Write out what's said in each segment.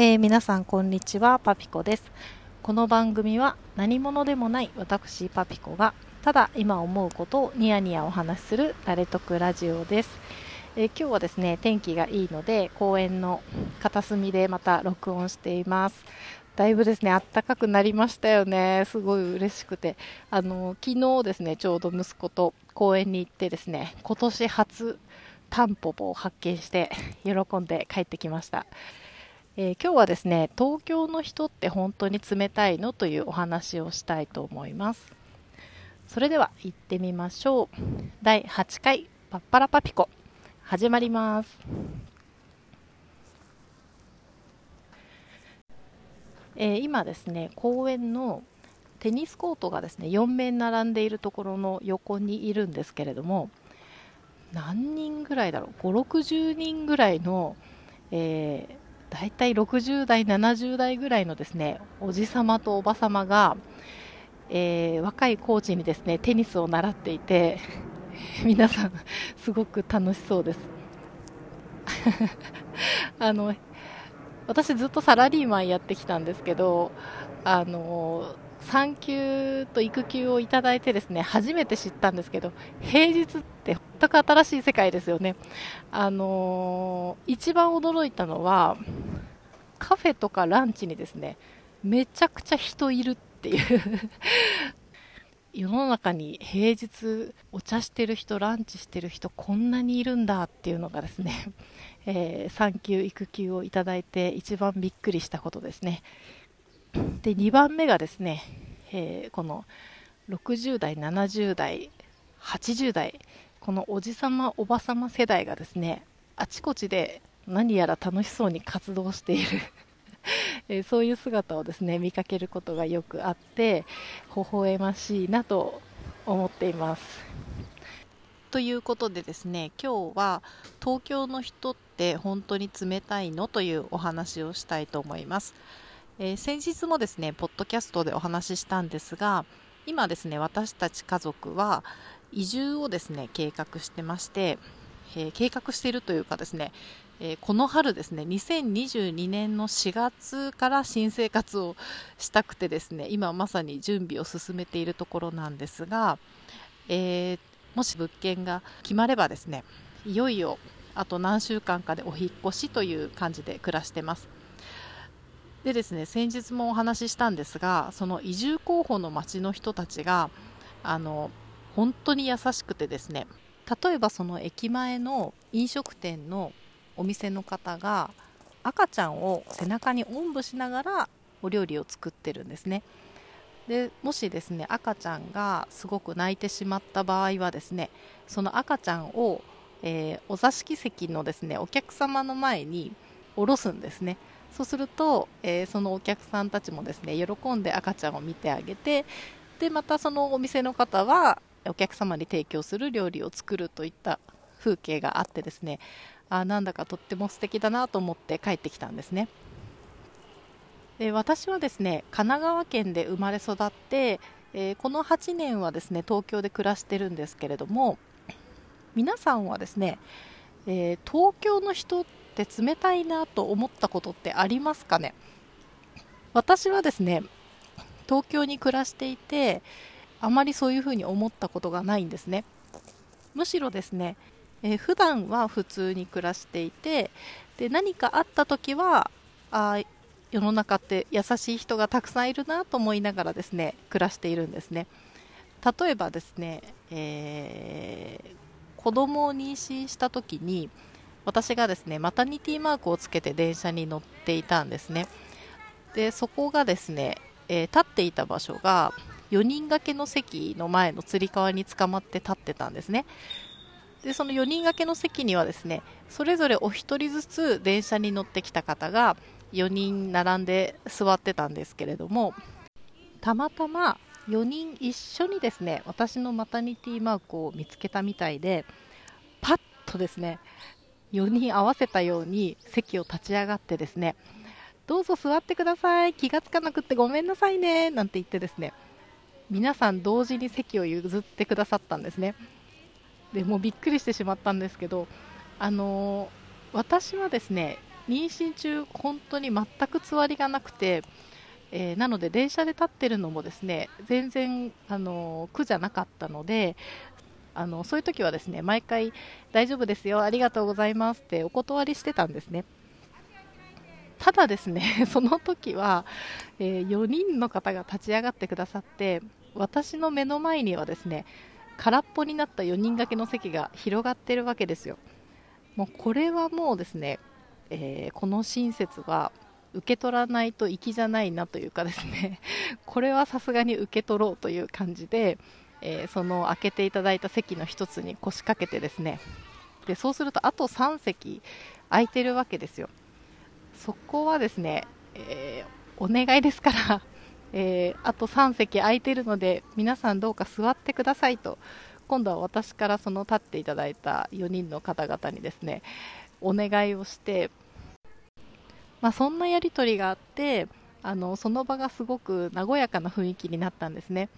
えー、皆さんこんにちはパピコです。この番組は何者でもない私パピコがただ今思うことをニヤニヤお話しする誰得ラジオです、えー、今日はですね天気がいいので公園の片隅でまた録音しています。だいぶですね暖かくなりましたよね。すごい嬉しくて。あの昨日ですねちょうど息子と公園に行ってですね今年初タンポポを発見して喜んで帰ってきました。えー、今日はですね東京の人って本当に冷たいのというお話をしたいと思います。それでは行ってみましょう。第8回パッパラパピコ。始まります。えー、今ですね公園のテニスコートがですね4面並んでいるところの横にいるんですけれども何人ぐらいだろう？560人ぐらいの、えー、大体60代、70代ぐらいのですねおじさまとおばさまが、えー、若いコーチにですねテニスを習っていて 皆さん、すごく楽しそうです。あの私ずっとサラリーマンやってきたんですけどあの産休と育休をいただいてですね初めて知ったんですけど平日って全く新しい世界ですよね。あのー、一番驚いたのはカフェとかランチにですねめちゃくちゃ人いるっていう世の中に平日お茶してる人ランチしてる人こんなにいるんだっていうのがですね、えー、産休育休をいただいて一番びっくりしたことですねで2番目がですね、えー、この60代70代80代このおじさまおばさま世代がですねあちこちで何やら楽しそうに活動している えそういう姿をですね見かけることがよくあって微笑ましいなと思っています。ということでですね今日は東京の人って本当に冷たいの？というお話をしたいと思います。えー、先日もですねポッドキャストでお話ししたんですが今ですね私たち家族は移住をですね計画してまして、えー、計画しているというかですね、えー、この春ですね2022年の4月から新生活をしたくてですね今まさに準備を進めているところなんですが、えー、もし物件が決まればですねいよいよあと何週間かでお引越しという感じで暮らしてます。でですね先日もお話ししたんですがその移住候補の町の人たちがあの本当に優しくてですね例えばその駅前の飲食店のお店の方が赤ちゃんを背中におんぶしながらお料理を作ってるんですね。でもしですね赤ちゃんがすごく泣いてしまった場合はですねその赤ちゃんを、えー、お座敷席のですねお客様の前に下ろすんですね。そうすると、えー、そのお客さんたちもですね喜んで赤ちゃんを見てあげてでまたそのお店の方はお客様に提供する料理を作るといった風景があってですねあなんだかとっても素敵だなと思って帰ってきたんですね。で私はですね神奈川県で生まれ育って、えー、この8年はですね東京で暮らしてるんですけれども皆さんはですね、えー、東京の人って冷たいなと思ったことってありますかね？私はですね東京に暮らしていてあまりそういうふうに思ったことがないんですね。むしろですね、えー、普段は普通に暮らしていてで何かあった時はあ世の中って優しい人がたくさんいるなと思いながらですね暮らしているんですね。例えばですね、えー、子供を妊娠した時に私がですねマタニティマークをつけて電車に乗っていたんですね。でそこがですね、えー、立っていた場所が4人掛けの席の前のつり革に捕まって立ってたんですね。でその4人掛けの席にはですねそれぞれお一人ずつ電車に乗ってきた方が4人並んで座ってたんですけれどもたまたま4人一緒にですね私のマタニティマークを見つけたみたいでパッとですね4人合わせたように席を立ち上がってですねどうぞ座ってください。気がつかなくてごめんなさいねなんて言ってですね皆さん同時に席を譲ってくださったんですね。でもうびっくりしてしまったんですけどあの、私はですね妊娠中本当に全くつわりがなくて、えー、なので電車で立ってるのもですね全然あの苦じゃなかったのであのそういう時はですね毎回大丈夫ですよありがとうございますってお断りしてたんですね。ただですね その時は、えー、4人の方が立ち上がってくださって私の目の前にはですね空っぽになった4人掛けの席が広がってるわけですよ。もうこれはもうですね、えー、この親切は受け取らないと粋じゃないなというかですねこれはさすがに受け取ろうという感じで、えー、その開けていただいた席の1つに腰掛けてですね。でそうするとあと3席空いてるわけですよ。そこはですね、えー、お願いですからえー、あと3席空いてるので皆さんどうか座ってくださいと。今度は私からその立っていただいた4人の方々にですねお願いをして、まあ、そんなやり取りがあってあのその場がすごく和やかな雰囲気になったんですね、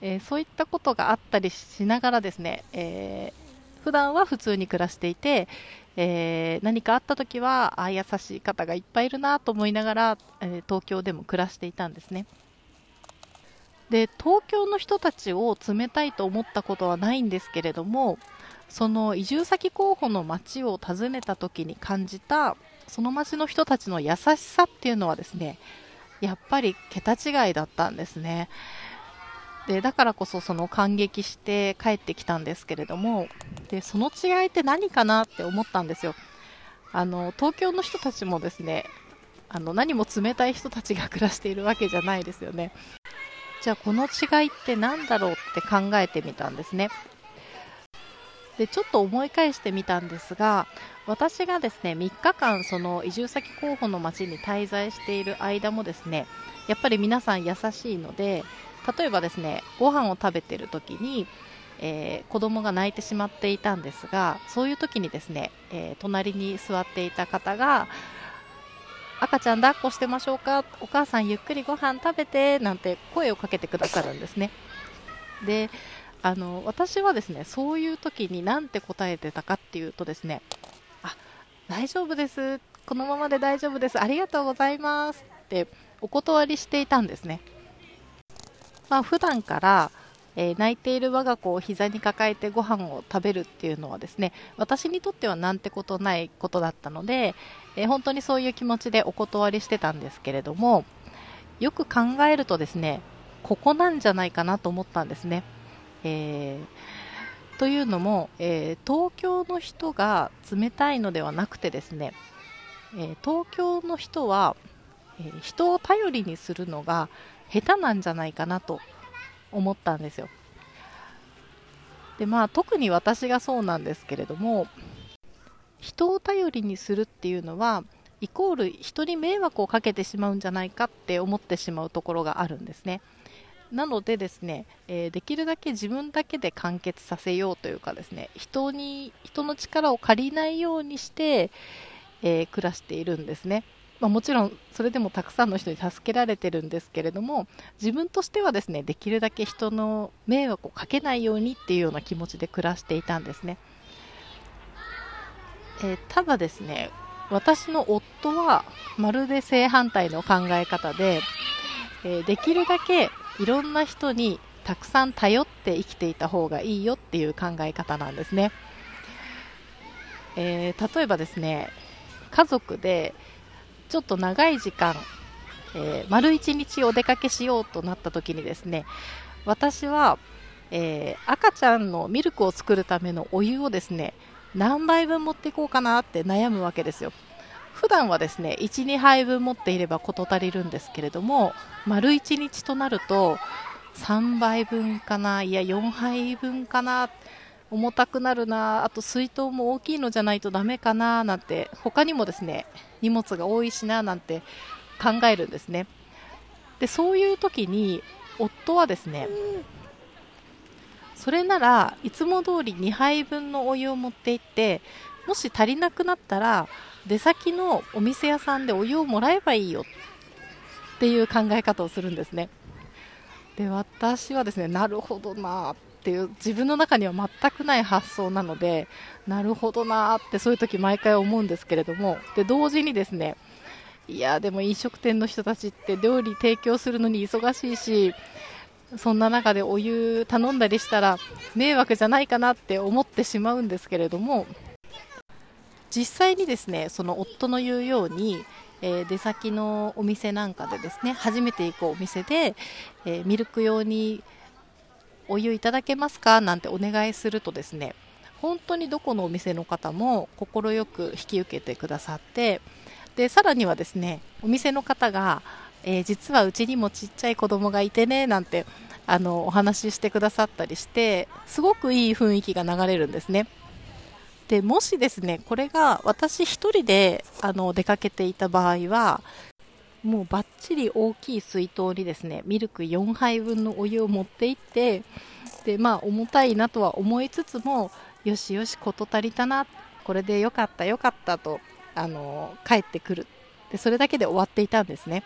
えー、そういったことがあったりしながらですね、えー、普段は普通に暮らしていて、えー、何かあった時はあ優しい方がいっぱいいるなと思いながら、え東京でも暮らしていたんですね。で東京の人たちを冷たいと思ったことはないんですけれどもその移住先候補の町を訪ねた時に感じたその町の人たちの優しさっていうのはですねやっぱり桁違いだったんですねでだからこそその感激して帰ってきたんですけれどもでその違いって何かなって思ったんですよあの東京の人たちもですねあの何も冷たい人たちが暮らしているわけじゃないですよねじゃあこの違いって何だろうって考えてみたんですね。でちょっと思い返してみたんですが私がですね3日間その移住先候補の町に滞在している間もですねやっぱり皆さん優しいので例えばですねご飯を食べている時に、えー、子供が泣いてしまっていたんですがそういう時にですね、えー、隣に座っていた方が赤ちゃん抱っこしてましょうかお母さんゆっくりご飯食べてなんて声をかけてくださるんですね。であの私はですねそういう時に何て答えてたかっていうとですねあ大丈夫です。このままで大丈夫です。ありがとうございます。ってお断りしていたんですね。まあ普段からえー、泣いている我が子を膝に抱えてご飯を食べるっていうのはですね私にとってはなんてことないことだったので、えー、本当にそういう気持ちでお断りしてたんですけれどもよく考えるとですねここなんじゃないかなと思ったんですね。えー、というのも、え東京の人が冷たいのではなくてですね、え東京の人は、え人を頼りにするのが下手なんじゃないかなと思ったんですよ。でまあ特に私がそうなんですけれども人を頼りにするっていうのはイコール人に迷惑をかけてしまうんじゃないかって思ってしまうところがあるんですね。なのでですね、えー、できるだけ自分だけで完結させようというかですね人に人の力を借りないようにして、えー、暮らしているんですね。まあ、もちろんそれでもたくさんの人に助けられてるんですけれども自分としてはですねできるだけ人の迷惑をかけないようにっていうような気持ちで暮らしていたんですね、えー、ただですね私の夫はまるで正反対の考え方で、えー、できるだけいろんな人にたくさん頼って生きていた方がいいよっていう考え方なんですね、えー、例えばですね家族でちょっと長い時間、えー、丸1日お出かけしようとなった時にですね私は、えー、赤ちゃんのミルクを作るためのお湯をですね何杯分持っていこうかなって悩むわけですよ。普段はですね12杯分持っていれば事足りるんですけれども丸1日となると3杯分かないや4杯分かな重たくなるなあと水筒も大きいのじゃないとダメかななんて他にもですね荷物が多いしななんて考えるんですね。でそういう時に夫はですねそれならいつも通り2杯分のお湯を持って行ってもし足りなくなったら出先のお店屋さんでお湯をもらえばいいよっていう考え方をするんですね。で私はですねなるほどなっっていう自分の中には全くない発想なのでなるほどなってそういう時毎回思うんですけれどもで同時にですねいやでも飲食店の人たちって料理提供するのに忙しいしそんな中でお湯頼んだりしたら迷惑じゃないかなって思ってしまうんですけれども実際にですねその夫の言うように、えー、出先のお店なんかでですね初めて行くお店で、えー、ミルク用にお湯いただけますか？なんてお願いするとですね本当にどこのお店の方も快く引き受けてくださってでさらにはですねお店の方が、えー、実はうちにもちっちゃい子供がいてねなんてあのお話ししてくださったりしてすごくいい雰囲気が流れるんですね。でもしですねこれが私1人であの出かけていた場合はもうバッチリ大きい水筒にですねミルク4杯分のお湯を持って行ってでまあ重たいなとは思いつつもよしよし事足りたなこれでよかったよかったとあの帰ってくる。でそれだけで終わっていたんですね。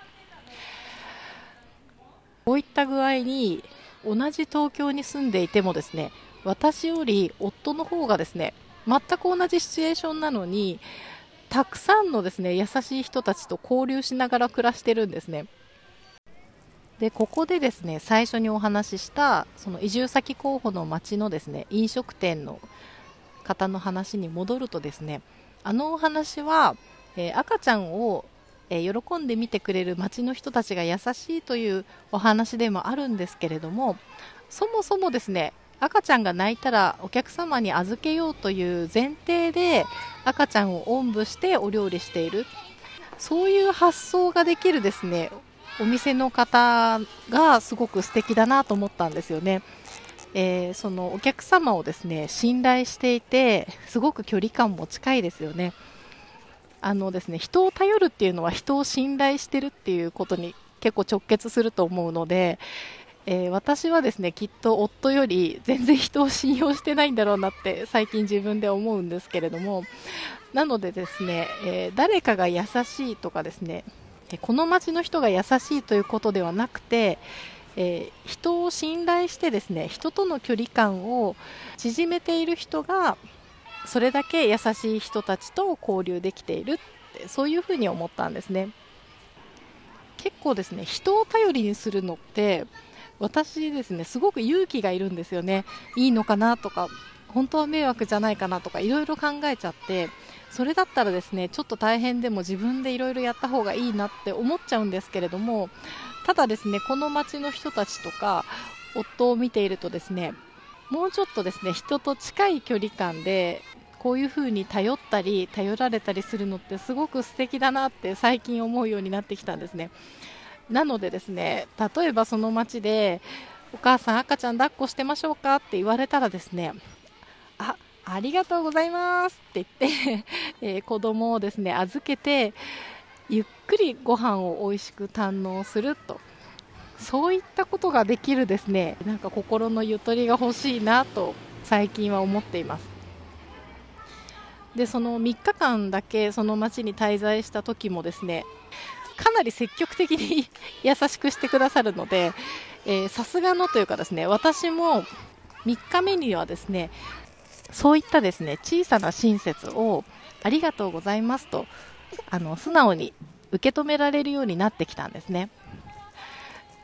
こういった具合に同じ東京に住んでいてもですね私より夫の方がですね全く同じシチュエーションなのにたくさんのですね優しい人たちと交流しながら暮らしてるんですね。でここでですね最初にお話ししたその移住先候補の町のですね飲食店の方の話に戻るとですねあのお話は、えー、赤ちゃんを、えー、喜んで見てくれる町の人たちが優しいというお話でもあるんですけれどもそもそもですね赤ちゃんが泣いたらお客様に預けようという前提で赤ちゃんをおんぶしてお料理しているそういう発想ができるですねお店の方がすごく素敵だなと思ったんですよね。えー、そのお客様をですね信頼していてすごく距離感も近いですよね。あのですね人を頼るっていうのは人を信頼してるっていうことに結構直結すると思うので、えー、私はですねきっと夫より全然人を信用してないんだろうなって最近自分で思うんですけれども。なのでですね、えー、誰かが優しいとかですねこの町の人が優しいということではなくて、えー、人を信頼してですね人との距離感を縮めている人がそれだけ優しい人たちと交流できているってそういうふうに思ったんですね。結構ですね人を頼りにするのって私ですねすごく勇気がいるんですよねいいのかなとか本当は迷惑じゃないかなとかいろいろ考えちゃってそれだったらですねちょっと大変でも自分でいろいろやった方がいいなって思っちゃうんですけれどもただですねこの町の人たちとか夫を見ているとですねもうちょっとですね人と近い距離感でこういう風に頼ったり頼られたりするのってすごく素敵だなって最近思うようになってきたんですね。なのでですね例えばその町でお母さん赤ちゃん抱っこしてましょうかって言われたらですねあありがとうございますって言って えー、子供をですね預けてゆっくりご飯を美味しく堪能すると。そういったことができるですねなんか心のゆとりが欲しいなと最近は思っています。でその3日間だけその町に滞在した時もですねかなり積極的に 優しくしてくださるのでさすがのというかですね私も3日目にはですねそういったですね小さな親切をありがとうございますとあの素直に受け止められるようになってきたんですね。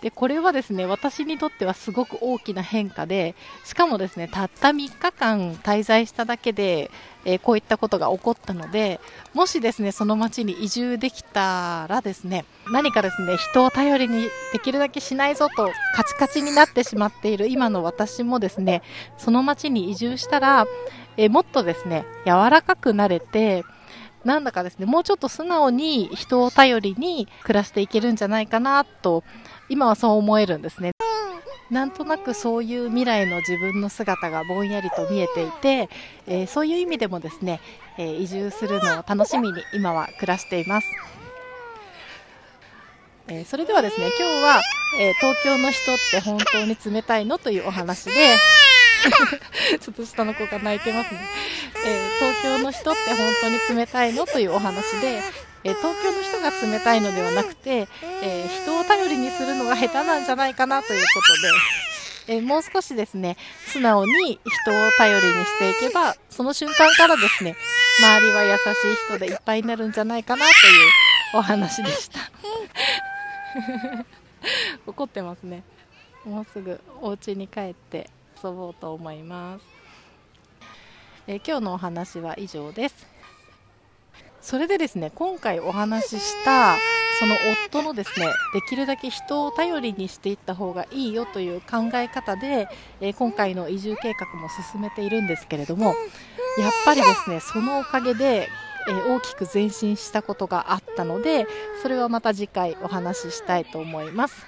でこれはですね私にとってはすごく大きな変化でしかもですねたった3日間滞在しただけで、えー、こういったことが起こったのでもしですねその町に移住できたらですね何かですね人を頼りにできるだけしないぞとカチカチになってしまっている今の私もですねその町に移住したら、えー、もっとですね柔らかくなれてなんだかですね、もうちょっと素直に人を頼りに暮らしていけるんじゃないかなと今はそう思えるんですね。なんとなくそういう未来の自分の姿がぼんやりと見えていて、えー、そういう意味でもですね、えー、移住するのを楽しみに今は暮らしています。えー、それではですね、今日は、え東京の人って本当に冷たいのというお話で、ちょっと下の子が泣いてますね、え東京の人って本当に冷たいのというお話で、え東京の人が冷たいのではなくて、え、人を頼りにするのが下手なんじゃないかなということで、えもう少しですね、素直に人を頼りにしていけば、その瞬間からですね、周りは優しい人でいっぱいになるんじゃないかなというお話でした。怒ってますね。もうすぐお家に帰って遊ぼうと思います。え今日のお話は以上です。それでですね、今回お話ししたその夫のですねできるだけ人を頼りにしていった方がいいよという考え方で、えー、今回の移住計画も進めているんですけれどもやっぱりですねそのおかげで、えー、大きく前進したことがあったのでそれはまた次回お話ししたいと思います。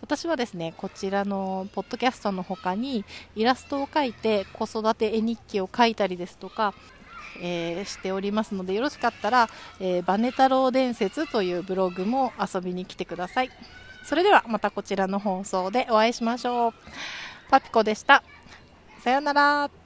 私はですねこちらのポッドキャストの他にイラストを描いて子育て絵日記を書いたりですとかえー、しておりますのでよろしかったら、えー、バネ太郎伝説というブログも遊びに来てください。それではまたこちらの放送でお会いしましょう。パピコでした。さようなら。